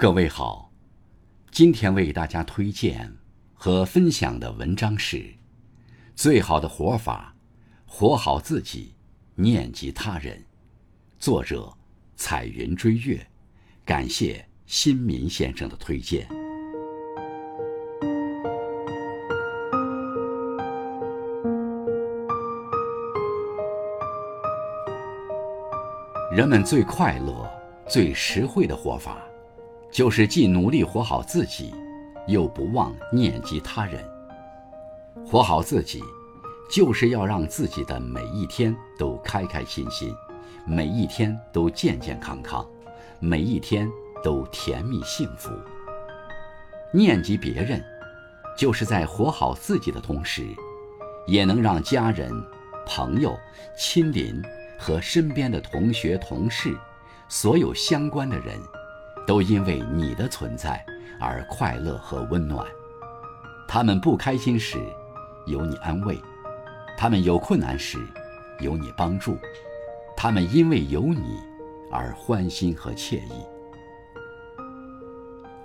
各位好，今天为大家推荐和分享的文章是《最好的活法：活好自己，念及他人》，作者彩云追月，感谢新民先生的推荐。人们最快乐、最实惠的活法。就是既努力活好自己，又不忘念及他人。活好自己，就是要让自己的每一天都开开心心，每一天都健健康康，每一天都甜蜜幸福。念及别人，就是在活好自己的同时，也能让家人、朋友、亲邻和身边的同学、同事，所有相关的人。都因为你的存在而快乐和温暖，他们不开心时有你安慰，他们有困难时有你帮助，他们因为有你而欢欣和惬意。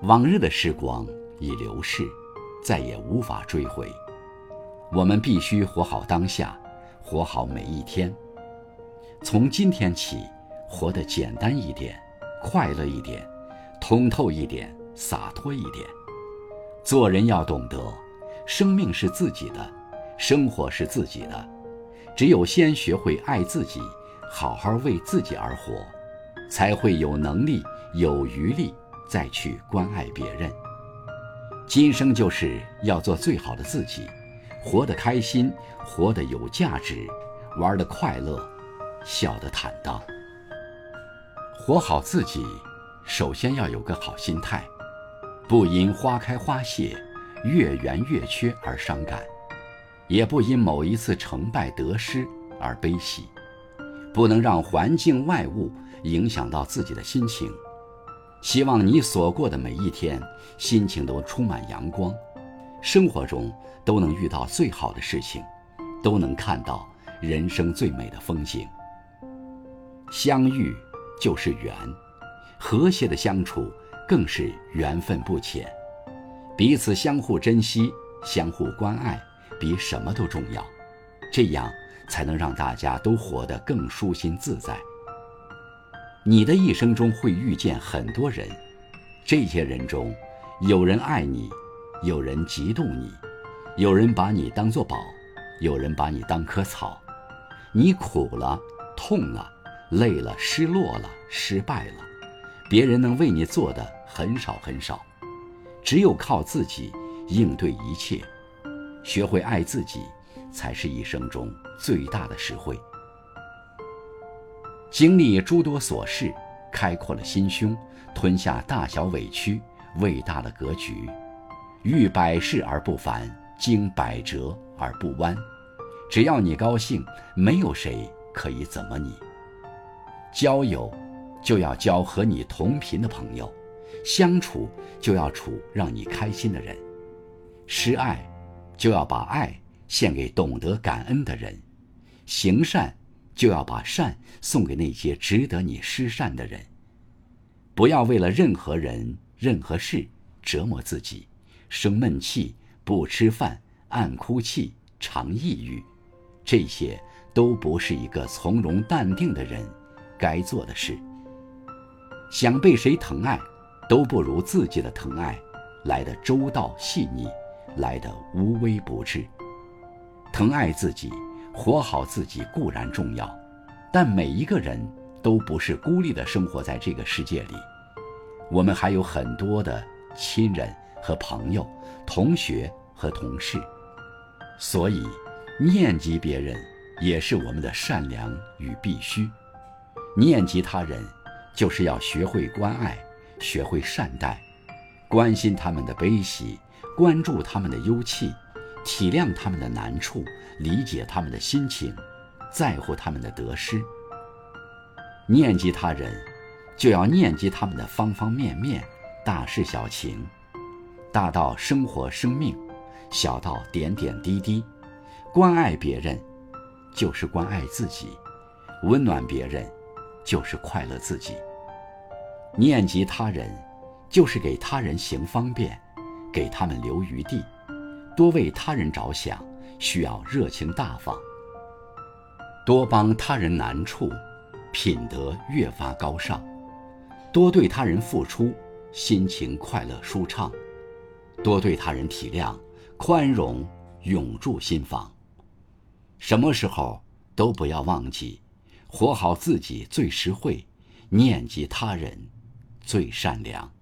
往日的时光已流逝，再也无法追回，我们必须活好当下，活好每一天。从今天起，活得简单一点，快乐一点。通透一点，洒脱一点。做人要懂得，生命是自己的，生活是自己的。只有先学会爱自己，好好为自己而活，才会有能力、有余力再去关爱别人。今生就是要做最好的自己，活得开心，活得有价值，玩得快乐，笑得坦荡。活好自己。首先要有个好心态，不因花开花谢、月圆月缺而伤感，也不因某一次成败得失而悲喜，不能让环境外物影响到自己的心情。希望你所过的每一天，心情都充满阳光，生活中都能遇到最好的事情，都能看到人生最美的风景。相遇就是缘。和谐的相处，更是缘分不浅，彼此相互珍惜、相互关爱，比什么都重要。这样才能让大家都活得更舒心自在。你的一生中会遇见很多人，这些人中，有人爱你，有人嫉妒你，有人把你当作宝，有人把你当棵草。你苦了、痛了、累了、失落了、失败了。别人能为你做的很少很少，只有靠自己应对一切。学会爱自己，才是一生中最大的实惠。经历诸多琐事，开阔了心胸，吞下大小委屈，伟大的格局。遇百事而不烦，经百折而不弯。只要你高兴，没有谁可以怎么你。交友。就要交和你同频的朋友，相处就要处让你开心的人，施爱就要把爱献给懂得感恩的人，行善就要把善送给那些值得你施善的人。不要为了任何人、任何事折磨自己，生闷气、不吃饭、暗哭泣、常抑郁，这些都不是一个从容淡定的人该做的事。想被谁疼爱，都不如自己的疼爱来的周到细腻，来的无微不至。疼爱自己，活好自己固然重要，但每一个人都不是孤立的生活在这个世界里，我们还有很多的亲人和朋友、同学和同事，所以念及别人也是我们的善良与必须，念及他人。就是要学会关爱，学会善待，关心他们的悲喜，关注他们的忧气，体谅他们的难处，理解他们的心情，在乎他们的得失。念及他人，就要念及他们的方方面面，大事小情，大到生活生命，小到点点滴滴。关爱别人，就是关爱自己；温暖别人。就是快乐自己，念及他人，就是给他人行方便，给他们留余地，多为他人着想，需要热情大方，多帮他人难处，品德越发高尚，多对他人付出，心情快乐舒畅，多对他人体谅、宽容，永驻心房。什么时候都不要忘记，活好自己最实惠，念及他人最善良。